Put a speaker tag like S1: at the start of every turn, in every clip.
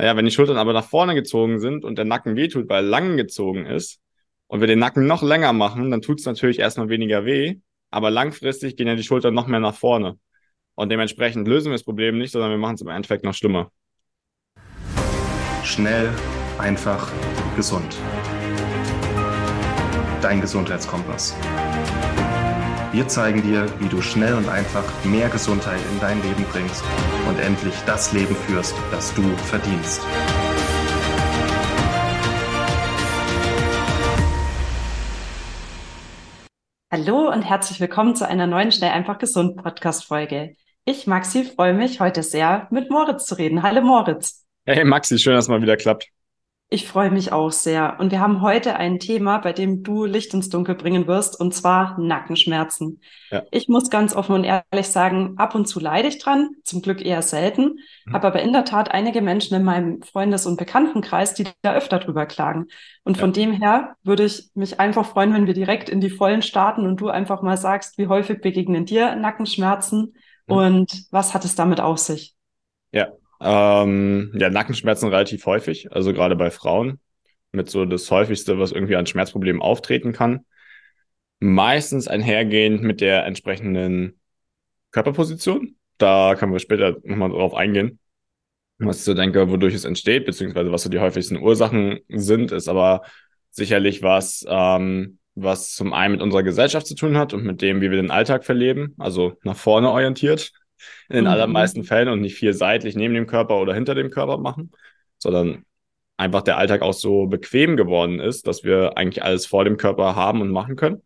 S1: Naja, wenn die Schultern aber nach vorne gezogen sind und der Nacken wehtut, weil lang gezogen ist und wir den Nacken noch länger machen, dann tut es natürlich erstmal weniger weh, aber langfristig gehen ja die Schultern noch mehr nach vorne. Und dementsprechend lösen wir das Problem nicht, sondern wir machen es im Endeffekt noch schlimmer.
S2: Schnell, einfach, gesund. Dein Gesundheitskompass. Wir zeigen dir, wie du schnell und einfach mehr Gesundheit in dein Leben bringst und endlich das Leben führst, das du verdienst.
S3: Hallo und herzlich willkommen zu einer neuen Schnell einfach gesund Podcast Folge. Ich, Maxi, freue mich heute sehr, mit Moritz zu reden. Hallo Moritz.
S1: Hey Maxi, schön, dass es mal wieder klappt.
S3: Ich freue mich auch sehr. Und wir haben heute ein Thema, bei dem du Licht ins Dunkel bringen wirst, und zwar Nackenschmerzen. Ja. Ich muss ganz offen und ehrlich sagen, ab und zu leide ich dran, zum Glück eher selten, mhm. habe aber in der Tat einige Menschen in meinem Freundes- und Bekanntenkreis, die da öfter drüber klagen. Und ja. von dem her würde ich mich einfach freuen, wenn wir direkt in die Vollen starten und du einfach mal sagst, wie häufig begegnen dir Nackenschmerzen mhm. und was hat es damit auf sich?
S1: Ja, ähm, ja, Nackenschmerzen relativ häufig, also gerade bei Frauen mit so das häufigste, was irgendwie an Schmerzproblemen auftreten kann. Meistens einhergehend mit der entsprechenden Körperposition. Da können wir später nochmal drauf eingehen, was ich so denke, wodurch es entsteht, beziehungsweise was so die häufigsten Ursachen sind, ist aber sicherlich was, ähm, was zum einen mit unserer Gesellschaft zu tun hat und mit dem, wie wir den Alltag verleben, also nach vorne orientiert in den mhm. allermeisten Fällen und nicht viel seitlich neben dem Körper oder hinter dem Körper machen, sondern einfach der Alltag auch so bequem geworden ist, dass wir eigentlich alles vor dem Körper haben und machen können.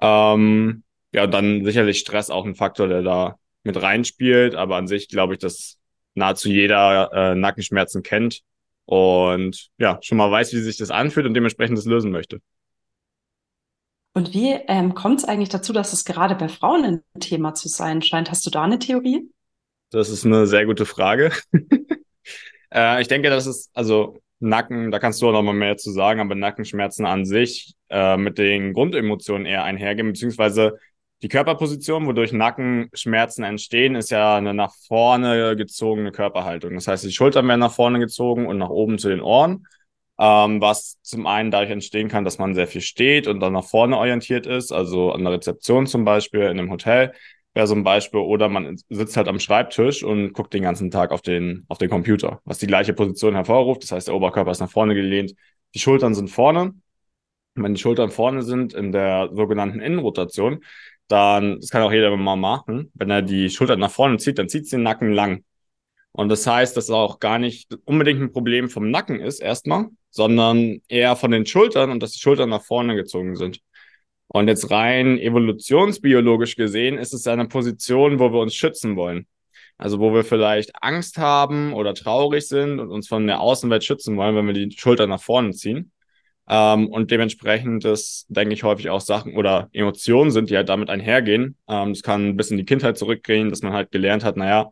S1: Ähm, ja, dann sicherlich Stress auch ein Faktor, der da mit reinspielt, aber an sich glaube ich, dass nahezu jeder äh, Nackenschmerzen kennt und ja, schon mal weiß, wie sich das anfühlt und dementsprechend das lösen möchte.
S3: Und wie ähm, kommt es eigentlich dazu, dass es gerade bei Frauen ein Thema zu sein scheint? Hast du da eine Theorie?
S1: Das ist eine sehr gute Frage. äh, ich denke, das ist, also Nacken, da kannst du auch noch mal mehr zu sagen, aber Nackenschmerzen an sich äh, mit den Grundemotionen eher einhergehen, beziehungsweise die Körperposition, wodurch Nackenschmerzen entstehen, ist ja eine nach vorne gezogene Körperhaltung. Das heißt, die Schultern werden nach vorne gezogen und nach oben zu den Ohren ähm, was zum einen dadurch entstehen kann, dass man sehr viel steht und dann nach vorne orientiert ist, also an der Rezeption zum Beispiel in einem Hotel wäre so ein Beispiel, oder man sitzt halt am Schreibtisch und guckt den ganzen Tag auf den, auf den Computer, was die gleiche Position hervorruft. Das heißt, der Oberkörper ist nach vorne gelehnt, die Schultern sind vorne. Wenn die Schultern vorne sind in der sogenannten Innenrotation, dann, das kann auch jeder mal machen, wenn er die Schultern nach vorne zieht, dann zieht es den Nacken lang. Und das heißt, dass auch gar nicht unbedingt ein Problem vom Nacken ist erstmal, sondern eher von den Schultern und dass die Schultern nach vorne gezogen sind. Und jetzt rein evolutionsbiologisch gesehen ist es eine Position, wo wir uns schützen wollen. Also wo wir vielleicht Angst haben oder traurig sind und uns von der Außenwelt schützen wollen, wenn wir die Schultern nach vorne ziehen. Ähm, und dementsprechend das, denke ich, häufig auch Sachen oder Emotionen sind, die halt damit einhergehen. Ähm, das kann bis in die Kindheit zurückgehen, dass man halt gelernt hat, naja,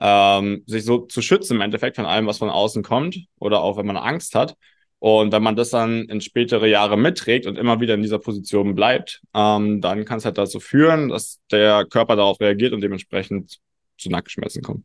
S1: ähm, sich so zu schützen im Endeffekt von allem, was von außen kommt oder auch wenn man Angst hat. Und wenn man das dann in spätere Jahre mitträgt und immer wieder in dieser Position bleibt, ähm, dann kann es halt dazu führen, dass der Körper darauf reagiert und dementsprechend zu Nackenschmerzen kommt.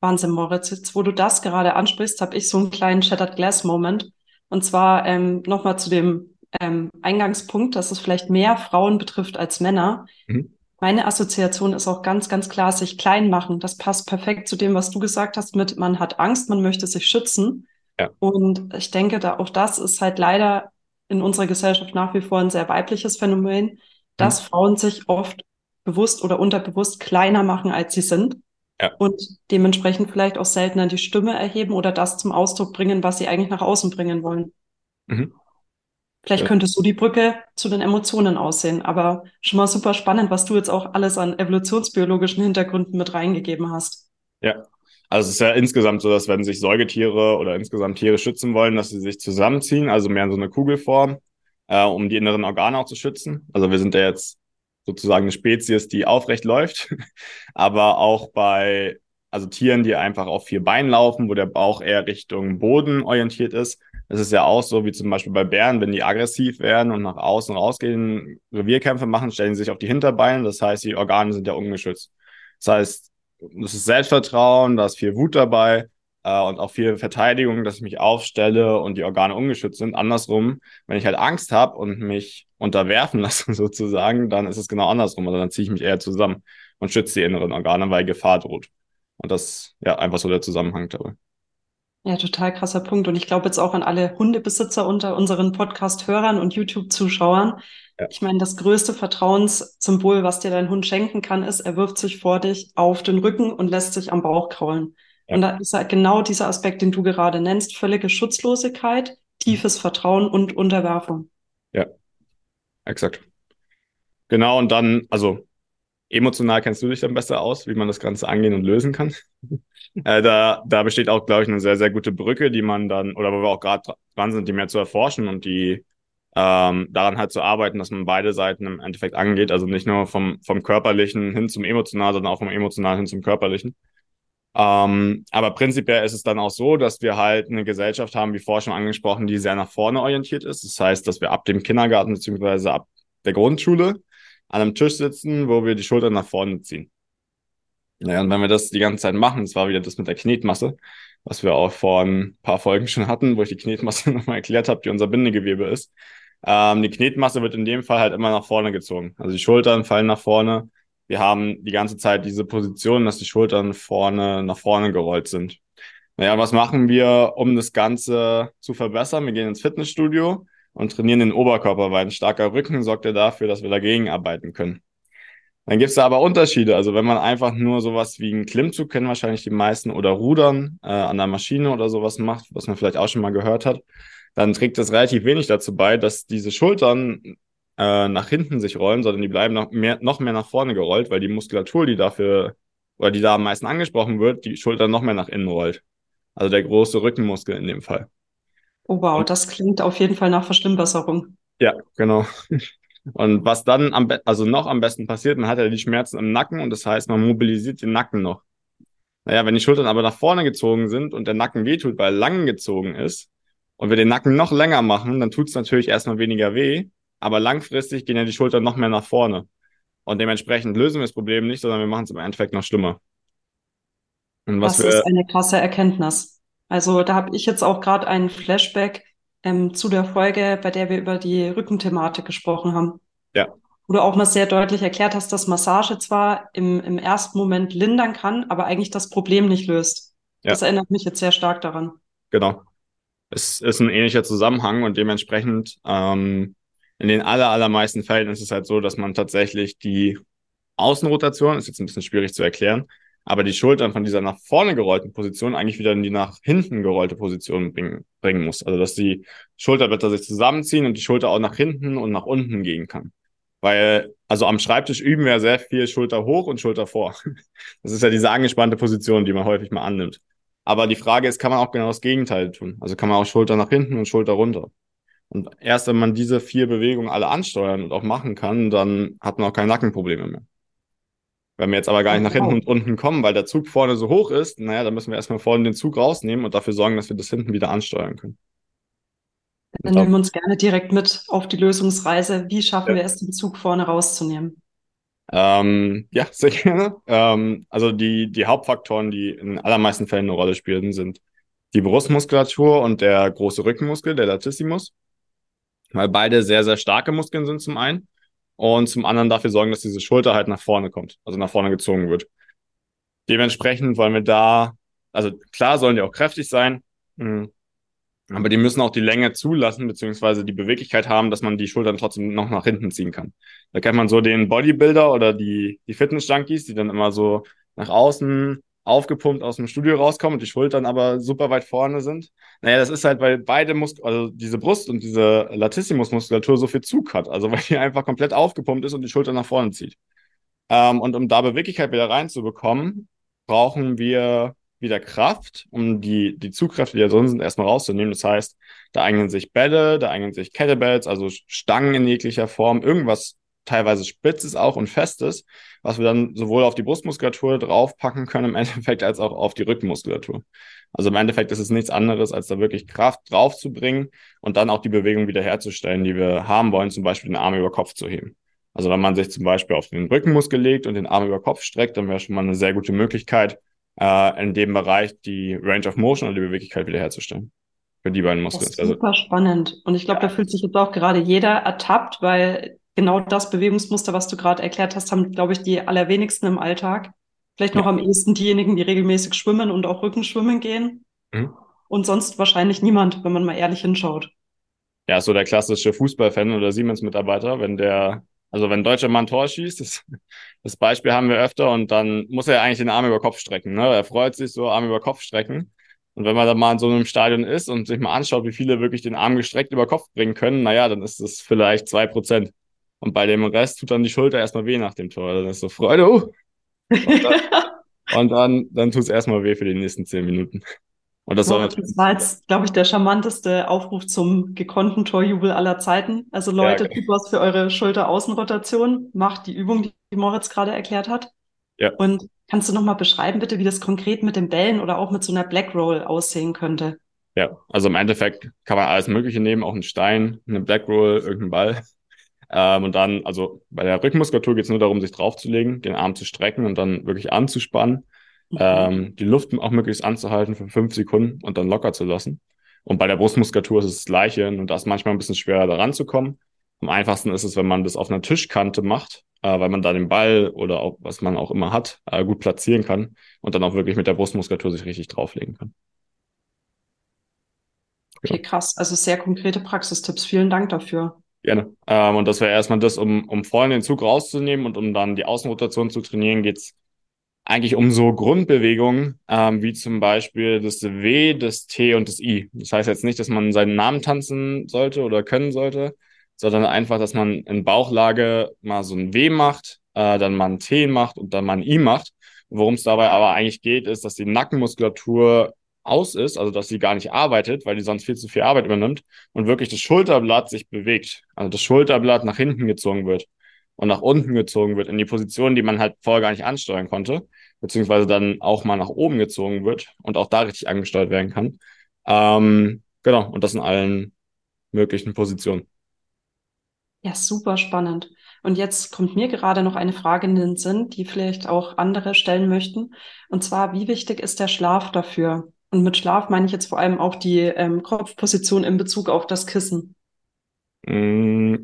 S3: Wahnsinn, Moritz. Jetzt, wo du das gerade ansprichst, habe ich so einen kleinen Shattered Glass Moment. Und zwar ähm, nochmal zu dem ähm, Eingangspunkt, dass es vielleicht mehr Frauen betrifft als Männer. Mhm. Meine Assoziation ist auch ganz, ganz klar, sich klein machen. Das passt perfekt zu dem, was du gesagt hast mit, man hat Angst, man möchte sich schützen. Ja. Und ich denke, da auch das ist halt leider in unserer Gesellschaft nach wie vor ein sehr weibliches Phänomen, dass mhm. Frauen sich oft bewusst oder unterbewusst kleiner machen, als sie sind. Ja. Und dementsprechend vielleicht auch seltener die Stimme erheben oder das zum Ausdruck bringen, was sie eigentlich nach außen bringen wollen. Mhm. Vielleicht ja. könnte so die Brücke zu den Emotionen aussehen, aber schon mal super spannend, was du jetzt auch alles an evolutionsbiologischen Hintergründen mit reingegeben hast.
S1: Ja, also es ist ja insgesamt so, dass wenn sich Säugetiere oder insgesamt Tiere schützen wollen, dass sie sich zusammenziehen, also mehr in so eine Kugelform, äh, um die inneren Organe auch zu schützen. Also wir sind ja jetzt sozusagen eine Spezies, die aufrecht läuft, aber auch bei also Tieren, die einfach auf vier Beinen laufen, wo der Bauch eher Richtung Boden orientiert ist. Es ist ja auch so, wie zum Beispiel bei Bären, wenn die aggressiv werden und nach außen rausgehen, Revierkämpfe machen, stellen sie sich auf die Hinterbeine. Das heißt, die Organe sind ja ungeschützt. Das heißt, das ist Selbstvertrauen, da ist viel Wut dabei. äh, und auch viel Verteidigung, dass ich mich aufstelle und die Organe ungeschützt sind. Andersrum, wenn ich halt Angst habe und mich unterwerfen lasse sozusagen, dann ist es genau andersrum. Also dann ziehe ich mich eher zusammen und schütze die inneren Organe, weil Gefahr droht. Und das ja einfach so der Zusammenhang dabei.
S3: Ja, total krasser Punkt. Und ich glaube jetzt auch an alle Hundebesitzer unter unseren Podcast-Hörern und YouTube-Zuschauern. Ja. Ich meine, das größte Vertrauenssymbol, was dir dein Hund schenken kann, ist, er wirft sich vor dich auf den Rücken und lässt sich am Bauch kraulen. Ja. Und da ist halt genau dieser Aspekt, den du gerade nennst, völlige Schutzlosigkeit, tiefes Vertrauen und Unterwerfung.
S1: Ja, exakt. Genau, und dann, also emotional kennst du dich dann besser aus, wie man das Ganze angehen und lösen kann. äh, da, da besteht auch, glaube ich, eine sehr, sehr gute Brücke, die man dann, oder wo wir auch gerade dran sind, die mehr zu erforschen und die ähm, daran halt zu arbeiten, dass man beide Seiten im Endeffekt angeht. Also nicht nur vom, vom Körperlichen hin zum Emotionalen, sondern auch vom Emotionalen hin zum Körperlichen. Ähm, aber prinzipiell ist es dann auch so, dass wir halt eine Gesellschaft haben, wie vorher schon angesprochen, die sehr nach vorne orientiert ist. Das heißt, dass wir ab dem Kindergarten beziehungsweise ab der Grundschule an einem Tisch sitzen, wo wir die Schultern nach vorne ziehen. Naja, und wenn wir das die ganze Zeit machen, das war wieder das mit der Knetmasse, was wir auch vor ein paar Folgen schon hatten, wo ich die Knetmasse nochmal erklärt habe, die unser Bindegewebe ist. Ähm, die Knetmasse wird in dem Fall halt immer nach vorne gezogen. Also die Schultern fallen nach vorne. Wir haben die ganze Zeit diese Position, dass die Schultern vorne nach vorne gerollt sind. Naja, was machen wir, um das Ganze zu verbessern? Wir gehen ins Fitnessstudio und trainieren den Oberkörper, weil ein starker Rücken sorgt ja dafür, dass wir dagegen arbeiten können. Dann gibt es da aber Unterschiede. Also wenn man einfach nur sowas wie einen Klimmzug kennen wahrscheinlich die meisten oder Rudern äh, an der Maschine oder sowas macht, was man vielleicht auch schon mal gehört hat, dann trägt das relativ wenig dazu bei, dass diese Schultern äh, nach hinten sich rollen, sondern die bleiben noch mehr, noch mehr nach vorne gerollt, weil die Muskulatur, die dafür oder die da am meisten angesprochen wird, die Schultern noch mehr nach innen rollt. Also der große Rückenmuskel in dem Fall.
S3: Oh wow, das klingt auf jeden Fall nach Verschlimmbesserung.
S1: Ja, genau. Und was dann am also noch am besten passiert, man hat ja die Schmerzen im Nacken und das heißt, man mobilisiert den Nacken noch. Naja, wenn die Schultern aber nach vorne gezogen sind und der Nacken wehtut, weil er lang gezogen ist, und wir den Nacken noch länger machen, dann tut es natürlich erstmal weniger weh, aber langfristig gehen ja die Schultern noch mehr nach vorne. Und dementsprechend lösen wir das Problem nicht, sondern wir machen es im Endeffekt noch schlimmer.
S3: Und was das wir, ist eine krasse Erkenntnis. Also da habe ich jetzt auch gerade einen Flashback ähm, zu der Folge, bei der wir über die Rückenthematik gesprochen haben.
S1: Ja.
S3: Wo du auch mal sehr deutlich erklärt hast, dass Massage zwar im, im ersten Moment lindern kann, aber eigentlich das Problem nicht löst. Ja. Das erinnert mich jetzt sehr stark daran.
S1: Genau es ist ein ähnlicher Zusammenhang und dementsprechend ähm, in den aller, allermeisten Fällen ist es halt so, dass man tatsächlich die Außenrotation, ist jetzt ein bisschen schwierig zu erklären, aber die Schultern von dieser nach vorne gerollten Position eigentlich wieder in die nach hinten gerollte Position bringen, bringen muss. Also dass die Schulterblätter sich zusammenziehen und die Schulter auch nach hinten und nach unten gehen kann. Weil, also am Schreibtisch üben wir sehr viel Schulter hoch und Schulter vor. Das ist ja diese angespannte Position, die man häufig mal annimmt. Aber die Frage ist, kann man auch genau das Gegenteil tun? Also kann man auch Schulter nach hinten und Schulter runter. Und erst wenn man diese vier Bewegungen alle ansteuern und auch machen kann, dann hat man auch keine Nackenprobleme mehr. Wenn wir jetzt aber gar nicht nach hinten und unten kommen, weil der Zug vorne so hoch ist, naja, dann müssen wir erstmal vorne den Zug rausnehmen und dafür sorgen, dass wir das hinten wieder ansteuern können.
S3: Dann nehmen wir uns gerne direkt mit auf die Lösungsreise. Wie schaffen ja. wir es, den Zug vorne rauszunehmen?
S1: Ähm, ja, sehr gerne. Ähm, also die, die Hauptfaktoren, die in allermeisten Fällen eine Rolle spielen, sind die Brustmuskulatur und der große Rückenmuskel, der Latissimus, weil beide sehr, sehr starke Muskeln sind zum einen und zum anderen dafür sorgen, dass diese Schulter halt nach vorne kommt, also nach vorne gezogen wird. Dementsprechend wollen wir da, also klar sollen die auch kräftig sein, hm, aber die müssen auch die Länge zulassen, beziehungsweise die Beweglichkeit haben, dass man die Schultern trotzdem noch nach hinten ziehen kann. Da kennt man so den Bodybuilder oder die, die Fitness-Junkies, die dann immer so nach außen aufgepumpt aus dem Studio rauskommen und die Schultern aber super weit vorne sind. Naja, das ist halt, weil beide Muskeln, also diese Brust und diese Latissimus-Muskulatur so viel Zug hat. Also weil die einfach komplett aufgepumpt ist und die Schulter nach vorne zieht. Ähm, und um da Beweglichkeit wieder reinzubekommen, brauchen wir wieder Kraft, um die, die Zugkräfte, die da drin sind, erstmal rauszunehmen. Das heißt, da eignen sich Bälle, da eignen sich Kettlebells, also Stangen in jeglicher Form, irgendwas teilweise Spitzes auch und Festes, was wir dann sowohl auf die Brustmuskulatur draufpacken können im Endeffekt, als auch auf die Rückenmuskulatur. Also im Endeffekt ist es nichts anderes, als da wirklich Kraft draufzubringen und dann auch die Bewegung wiederherzustellen, die wir haben wollen, zum Beispiel den Arm über Kopf zu heben. Also wenn man sich zum Beispiel auf den Rückenmuskel legt und den Arm über Kopf streckt, dann wäre schon mal eine sehr gute Möglichkeit, äh, in dem Bereich die Range of Motion und die Beweglichkeit wiederherzustellen. Für die beiden Muskeln.
S3: Das ist super also, spannend. Und ich glaube, ja. da fühlt sich jetzt auch gerade jeder ertappt, weil genau das Bewegungsmuster, was du gerade erklärt hast, haben, glaube ich, die allerwenigsten im Alltag. Vielleicht noch ja. am ehesten diejenigen, die regelmäßig schwimmen und auch Rückenschwimmen gehen. Mhm. Und sonst wahrscheinlich niemand, wenn man mal ehrlich hinschaut.
S1: Ja, so der klassische Fußballfan oder Siemens-Mitarbeiter, wenn der, also wenn ein deutscher Mann Tor schießt, das, das Beispiel haben wir öfter und dann muss er eigentlich den Arm über Kopf strecken. Ne? Er freut sich so, Arm über Kopf strecken. Und wenn man dann mal in so einem Stadion ist und sich mal anschaut, wie viele wirklich den Arm gestreckt über Kopf bringen können, naja, dann ist es vielleicht zwei Prozent. Und bei dem Rest tut dann die Schulter erstmal weh nach dem Tor. Dann ist so Freude. Uh. Und dann, und dann, dann tut es erstmal weh für die nächsten zehn Minuten.
S3: Und das, ja, das war jetzt, glaube ich, der charmanteste Aufruf zum gekonnten Torjubel aller Zeiten. Also Leute, ja, okay. tut was für eure Schulteraußenrotation. Macht die Übung, die Moritz gerade erklärt hat. Ja. Und kannst du nochmal beschreiben, bitte, wie das konkret mit den Bällen oder auch mit so einer Black Roll aussehen könnte?
S1: Ja, also im Endeffekt kann man alles Mögliche nehmen, auch einen Stein, eine Black Roll, irgendeinen Ball. Ähm, und dann, also bei der Rückenmuskulatur geht es nur darum, sich draufzulegen, den Arm zu strecken und dann wirklich anzuspannen. Mhm. Ähm, die Luft auch möglichst anzuhalten für fünf Sekunden und dann locker zu lassen. Und bei der Brustmuskulatur ist es das Gleiche und da ist manchmal ein bisschen schwerer, da ranzukommen. Am einfachsten ist es, wenn man das auf einer Tischkante macht, äh, weil man da den Ball oder auch was man auch immer hat, äh, gut platzieren kann und dann auch wirklich mit der Brustmuskulatur sich richtig drauflegen kann.
S3: Okay, krass. Also sehr konkrete Praxistipps. Vielen Dank dafür.
S1: Gerne. Ähm, und das wäre erstmal das, um, um vorhin den Zug rauszunehmen und um dann die Außenrotation zu trainieren, geht's eigentlich um so Grundbewegungen, ähm, wie zum Beispiel das W, das T und das I. Das heißt jetzt nicht, dass man seinen Namen tanzen sollte oder können sollte, sondern einfach, dass man in Bauchlage mal so ein W macht, äh, dann mal ein T macht und dann mal ein I macht. Worum es dabei aber eigentlich geht, ist, dass die Nackenmuskulatur aus ist, also dass sie gar nicht arbeitet, weil die sonst viel zu viel Arbeit übernimmt und wirklich das Schulterblatt sich bewegt. Also das Schulterblatt nach hinten gezogen wird und nach unten gezogen wird in die Position, die man halt vorher gar nicht ansteuern konnte, beziehungsweise dann auch mal nach oben gezogen wird und auch da richtig angesteuert werden kann. Ähm, genau, und das in allen möglichen Positionen.
S3: Ja, super spannend. Und jetzt kommt mir gerade noch eine Frage in den Sinn, die vielleicht auch andere stellen möchten. Und zwar, wie wichtig ist der Schlaf dafür? Und mit Schlaf meine ich jetzt vor allem auch die ähm, Kopfposition in Bezug auf das Kissen.
S1: Mm,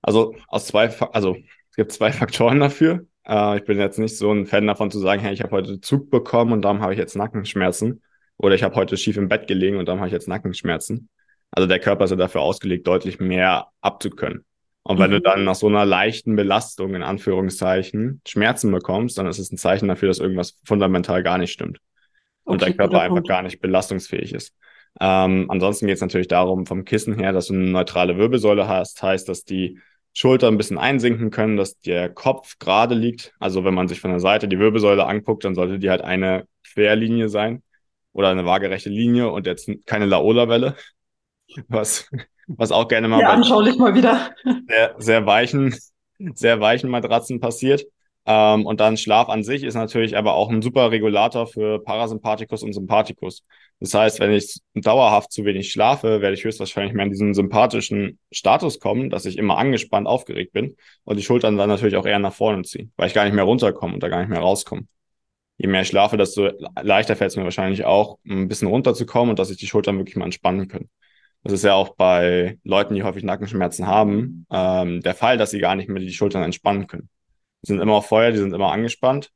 S1: also aus zwei, also es gibt zwei Faktoren dafür. Äh, ich bin jetzt nicht so ein Fan davon zu sagen, hey, ich habe heute Zug bekommen und darum habe ich jetzt Nackenschmerzen. Oder ich habe heute schief im Bett gelegen und darum habe ich jetzt Nackenschmerzen. Also der Körper ist ja dafür ausgelegt, deutlich mehr abzukönnen. Und wenn mhm. du dann nach so einer leichten Belastung, in Anführungszeichen, Schmerzen bekommst, dann ist es ein Zeichen dafür, dass irgendwas fundamental gar nicht stimmt. Und okay, dein Körper einfach Punkt. gar nicht belastungsfähig ist. Ähm, ansonsten geht es natürlich darum, vom Kissen her, dass du eine neutrale Wirbelsäule hast, heißt, dass die Schulter ein bisschen einsinken können, dass der Kopf gerade liegt. Also wenn man sich von der Seite die Wirbelsäule anguckt, dann sollte die halt eine Querlinie sein oder eine waagerechte Linie und jetzt keine Laola-Welle, was, was auch gerne mal
S3: ja, anschaulich mal wieder
S1: sehr, sehr weichen, sehr weichen Matratzen passiert. Ähm, und dann Schlaf an sich ist natürlich aber auch ein super Regulator für Parasympathikus und Sympathikus. Das heißt, wenn ich dauerhaft zu wenig schlafe, werde ich höchstwahrscheinlich mehr in diesen sympathischen Status kommen, dass ich immer angespannt, aufgeregt bin und die Schultern dann natürlich auch eher nach vorne ziehen, weil ich gar nicht mehr runterkomme und da gar nicht mehr rauskomme. Je mehr ich schlafe, desto leichter fällt es mir wahrscheinlich auch, ein bisschen runterzukommen und dass sich die Schultern wirklich mal entspannen können. Das ist ja auch bei Leuten, die häufig Nackenschmerzen haben, ähm, der Fall, dass sie gar nicht mehr die Schultern entspannen können. Die sind immer auf Feuer, die sind immer angespannt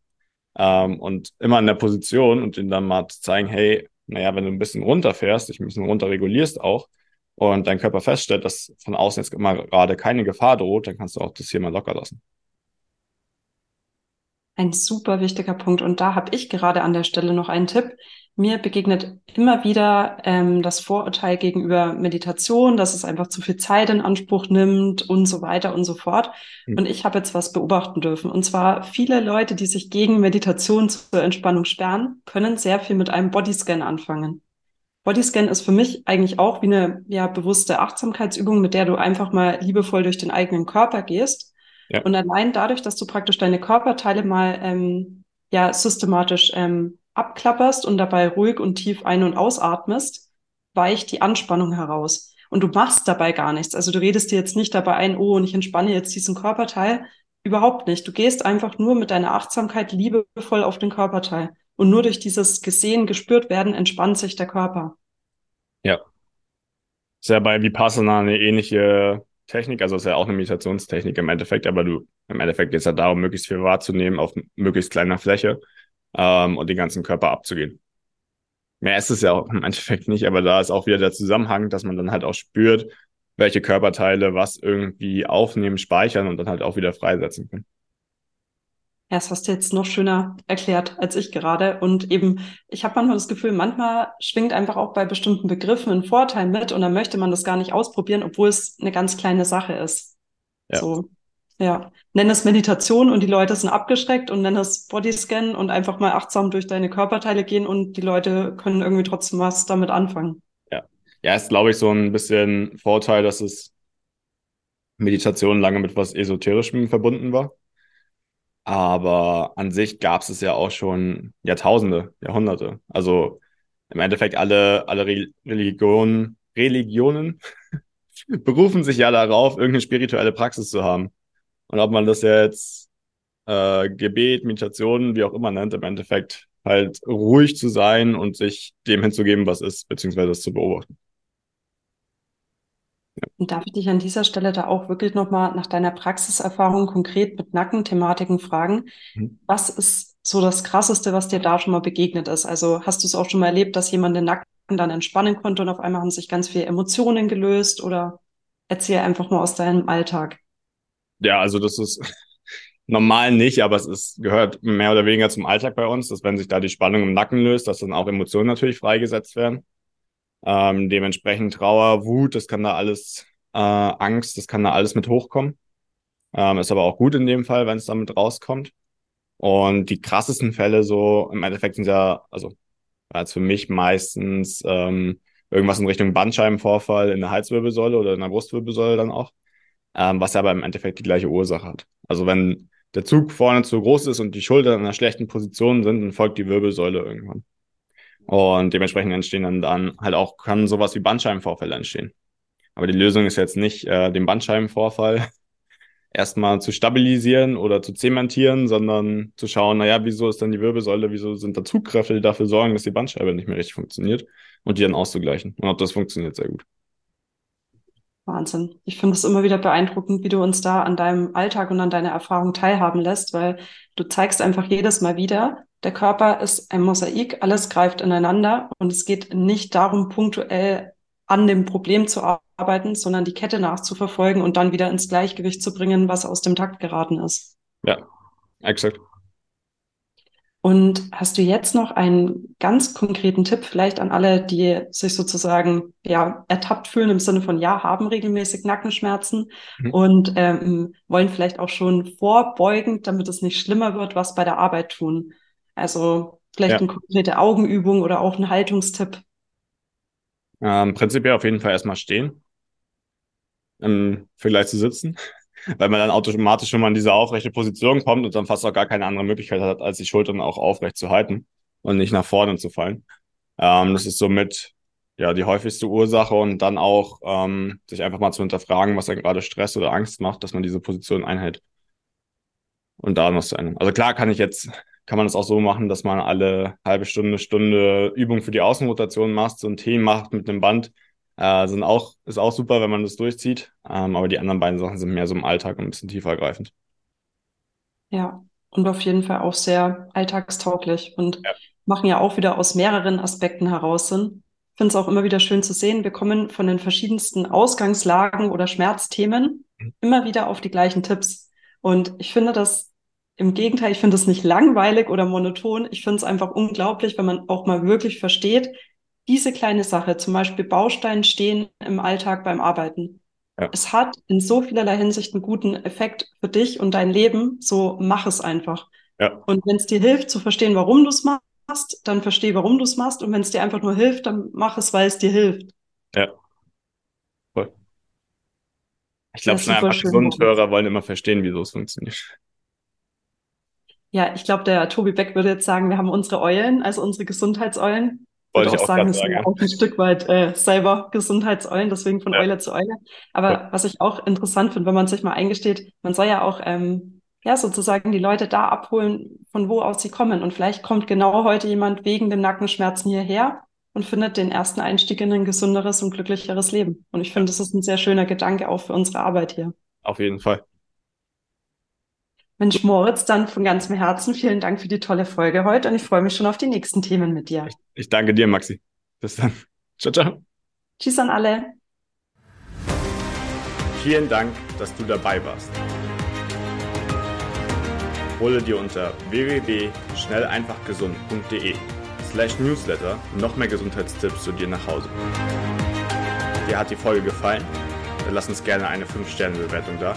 S1: ähm, und immer in der Position und ihnen dann mal zu zeigen, hey, naja, wenn du ein bisschen runterfährst, dich ein bisschen runterregulierst auch und dein Körper feststellt, dass von außen jetzt immer gerade keine Gefahr droht, dann kannst du auch das hier mal locker lassen.
S3: Ein super wichtiger Punkt. Und da habe ich gerade an der Stelle noch einen Tipp. Mir begegnet immer wieder ähm, das Vorurteil gegenüber Meditation, dass es einfach zu viel Zeit in Anspruch nimmt und so weiter und so fort. Mhm. Und ich habe jetzt was beobachten dürfen. Und zwar viele Leute, die sich gegen Meditation zur Entspannung sperren, können sehr viel mit einem Bodyscan anfangen. Bodyscan ist für mich eigentlich auch wie eine ja, bewusste Achtsamkeitsübung, mit der du einfach mal liebevoll durch den eigenen Körper gehst ja. Und allein dadurch, dass du praktisch deine Körperteile mal ähm, ja systematisch ähm, abklapperst und dabei ruhig und tief ein- und ausatmest, weicht die Anspannung heraus. Und du machst dabei gar nichts. Also du redest dir jetzt nicht dabei ein, oh, und ich entspanne jetzt diesen Körperteil. überhaupt nicht. Du gehst einfach nur mit deiner Achtsamkeit liebevoll auf den Körperteil. Und nur durch dieses gesehen, gespürt werden, entspannt sich der Körper.
S1: Ja. Ist ja bei Vipassana eine ähnliche Technik, also ist ja auch eine Meditationstechnik im Endeffekt, aber du, im Endeffekt geht es ja darum, möglichst viel wahrzunehmen auf möglichst kleiner Fläche ähm, und den ganzen Körper abzugehen. Mehr ist es ja auch im Endeffekt nicht, aber da ist auch wieder der Zusammenhang, dass man dann halt auch spürt, welche Körperteile was irgendwie aufnehmen, speichern und dann halt auch wieder freisetzen können.
S3: Ja, das hast du jetzt noch schöner erklärt als ich gerade. Und eben, ich habe manchmal das Gefühl, manchmal schwingt einfach auch bei bestimmten Begriffen ein Vorteil mit und dann möchte man das gar nicht ausprobieren, obwohl es eine ganz kleine Sache ist. Ja. So, ja. Nenn es Meditation und die Leute sind abgeschreckt und nenn es Bodyscan und einfach mal achtsam durch deine Körperteile gehen und die Leute können irgendwie trotzdem was damit anfangen.
S1: Ja. Ja, ist, glaube ich, so ein bisschen Vorteil, dass es Meditation lange mit was Esoterischem verbunden war. Aber an sich gab es es ja auch schon Jahrtausende, Jahrhunderte. Also im Endeffekt alle, alle Re Religionen, Religionen berufen sich ja darauf, irgendeine spirituelle Praxis zu haben. Und ob man das jetzt äh, Gebet, Meditation, wie auch immer nennt, im Endeffekt halt ruhig zu sein und sich dem hinzugeben, was ist, beziehungsweise das zu beobachten.
S3: Und darf ich dich an dieser Stelle da auch wirklich nochmal nach deiner Praxiserfahrung konkret mit Nackenthematiken fragen? Mhm. Was ist so das Krasseste, was dir da schon mal begegnet ist? Also hast du es auch schon mal erlebt, dass jemand den Nacken dann entspannen konnte und auf einmal haben sich ganz viele Emotionen gelöst? Oder erzähl einfach mal aus deinem Alltag.
S1: Ja, also das ist normal nicht, aber es ist, gehört mehr oder weniger zum Alltag bei uns, dass wenn sich da die Spannung im Nacken löst, dass dann auch Emotionen natürlich freigesetzt werden. Ähm, dementsprechend Trauer, Wut, das kann da alles, äh, Angst, das kann da alles mit hochkommen. Ähm, ist aber auch gut in dem Fall, wenn es damit rauskommt. Und die krassesten Fälle so im Endeffekt sind ja, also als für mich meistens ähm, irgendwas in Richtung Bandscheibenvorfall in der Halswirbelsäule oder in der Brustwirbelsäule dann auch, ähm, was aber im Endeffekt die gleiche Ursache hat. Also wenn der Zug vorne zu groß ist und die Schultern in einer schlechten Position sind, dann folgt die Wirbelsäule irgendwann. Und dementsprechend entstehen dann, dann halt auch, kann sowas wie Bandscheibenvorfälle entstehen. Aber die Lösung ist jetzt nicht, äh, den Bandscheibenvorfall erstmal zu stabilisieren oder zu zementieren, sondern zu schauen, naja, wieso ist dann die Wirbelsäule, wieso sind da Zugkräfte, die dafür sorgen, dass die Bandscheibe nicht mehr richtig funktioniert und die dann auszugleichen. Und auch das funktioniert sehr gut.
S3: Wahnsinn. Ich finde es immer wieder beeindruckend, wie du uns da an deinem Alltag und an deiner Erfahrung teilhaben lässt, weil du zeigst einfach jedes Mal wieder, der Körper ist ein Mosaik, alles greift ineinander und es geht nicht darum, punktuell an dem Problem zu arbeiten, sondern die Kette nachzuverfolgen und dann wieder ins Gleichgewicht zu bringen, was aus dem Takt geraten ist.
S1: Ja, exakt.
S3: Und hast du jetzt noch einen ganz konkreten Tipp vielleicht an alle, die sich sozusagen ja ertappt fühlen im Sinne von ja, haben regelmäßig Nackenschmerzen mhm. und ähm, wollen vielleicht auch schon vorbeugend, damit es nicht schlimmer wird, was bei der Arbeit tun? Also vielleicht ja. eine konkrete Augenübung oder auch ein Haltungstipp.
S1: Ähm, prinzipiell auf jeden Fall erstmal stehen. Im Vergleich zu sitzen. Weil man dann automatisch schon mal in diese aufrechte Position kommt und dann fast auch gar keine andere Möglichkeit hat, als die Schultern auch aufrecht zu halten und nicht nach vorne zu fallen. Ähm, das ist somit ja die häufigste Ursache und dann auch ähm, sich einfach mal zu hinterfragen, was dann gerade Stress oder Angst macht, dass man diese Position einhält. Und da noch zu ändern. Also klar kann ich jetzt kann man das auch so machen, dass man alle halbe Stunde, Stunde Übung für die Außenrotation macht, so ein T macht mit einem Band. Äh, sind auch, ist auch super, wenn man das durchzieht. Ähm, aber die anderen beiden Sachen sind mehr so im Alltag und ein bisschen tiefer greifend.
S3: Ja, und auf jeden Fall auch sehr alltagstauglich und ja. machen ja auch wieder aus mehreren Aspekten heraus Sinn. Ich finde es auch immer wieder schön zu sehen, wir kommen von den verschiedensten Ausgangslagen oder Schmerzthemen mhm. immer wieder auf die gleichen Tipps. Und ich finde das im Gegenteil, ich finde es nicht langweilig oder monoton. Ich finde es einfach unglaublich, wenn man auch mal wirklich versteht, diese kleine Sache, zum Beispiel Baustein stehen im Alltag beim Arbeiten. Ja. Es hat in so vielerlei Hinsicht einen guten Effekt für dich und dein Leben. So mach es einfach. Ja. Und wenn es dir hilft zu verstehen, warum du es machst, dann versteh, warum du es machst. Und wenn es dir einfach nur hilft, dann mach es, weil es dir hilft.
S1: Ja. Voll. Ich glaube schon einfach Gesundhörer wollen immer verstehen, wieso es funktioniert.
S3: Ja, ich glaube, der Tobi Beck würde jetzt sagen, wir haben unsere Eulen, also unsere Gesundheitseulen. Wollte ich auch sagen, wir sind auch ein Stück weit äh, selber Gesundheitseulen, deswegen von ja. Eule zu Eule. Aber ja. was ich auch interessant finde, wenn man sich mal eingesteht, man soll ja auch ähm, ja, sozusagen die Leute da abholen, von wo aus sie kommen. Und vielleicht kommt genau heute jemand wegen den Nackenschmerzen hierher und findet den ersten Einstieg in ein gesunderes und glücklicheres Leben. Und ich finde, das ist ein sehr schöner Gedanke auch für unsere Arbeit hier.
S1: Auf jeden Fall.
S3: Mensch, Moritz, dann von ganzem Herzen vielen Dank für die tolle Folge heute und ich freue mich schon auf die nächsten Themen mit dir.
S1: Ich, ich danke dir, Maxi. Bis dann. Ciao, ciao.
S3: Tschüss an alle.
S1: Vielen Dank, dass du dabei warst hole dir unter www.schnelleinfachgesund.de slash newsletter noch mehr Gesundheitstipps zu dir nach Hause. Dir hat die Folge gefallen? Dann lass uns gerne eine 5-Sterne-Bewertung da,